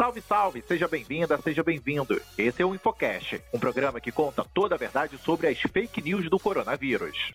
Salve, salve! Seja bem-vinda, seja bem-vindo. Esse é o Infocast, um programa que conta toda a verdade sobre as fake news do coronavírus.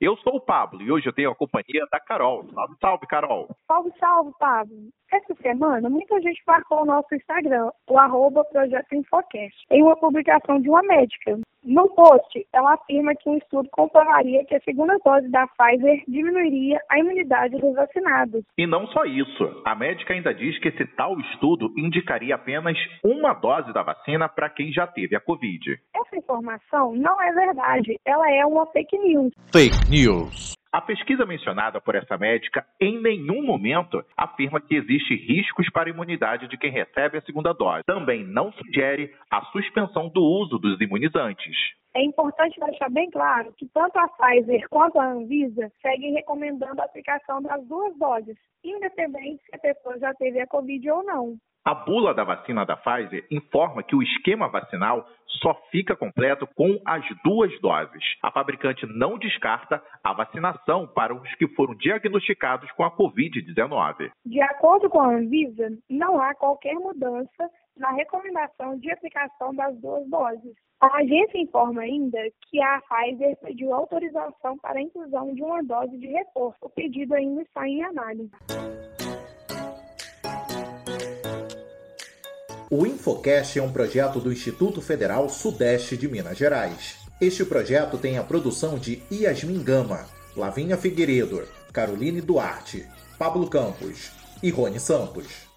Eu sou o Pablo e hoje eu tenho a companhia da Carol. Salve, salve, Carol! Salve, salve, Pablo! Essa semana, muita gente marcou o nosso Instagram, o arroba Projeto Infocast, em uma publicação de uma médica. No post, ela afirma que um estudo comprovaria que a segunda dose da Pfizer diminuiria a imunidade dos vacinados. E não só isso, a médica ainda diz que esse tal estudo indicaria apenas uma dose da vacina para quem já teve a Covid. Essa informação não é verdade, ela é uma fake news. Fake news. A pesquisa mencionada por essa médica em nenhum momento afirma que existe riscos para a imunidade de quem recebe a segunda dose. Também não sugere a suspensão do uso dos imunizantes. É importante deixar bem claro que tanto a Pfizer quanto a Anvisa seguem recomendando a aplicação das duas doses, independente se a pessoa já teve a Covid ou não. A bula da vacina da Pfizer informa que o esquema vacinal só fica completo com as duas doses. A fabricante não descarta a vacinação para os que foram diagnosticados com a Covid-19. De acordo com a Anvisa, não há qualquer mudança na recomendação de aplicação das duas doses. A agência informa ainda que a Pfizer pediu autorização para a inclusão de uma dose de reforço. O pedido ainda está em análise. O Infocast é um projeto do Instituto Federal Sudeste de Minas Gerais. Este projeto tem a produção de Yasmin Gama, Lavinha Figueiredo, Caroline Duarte, Pablo Campos e Rony Santos.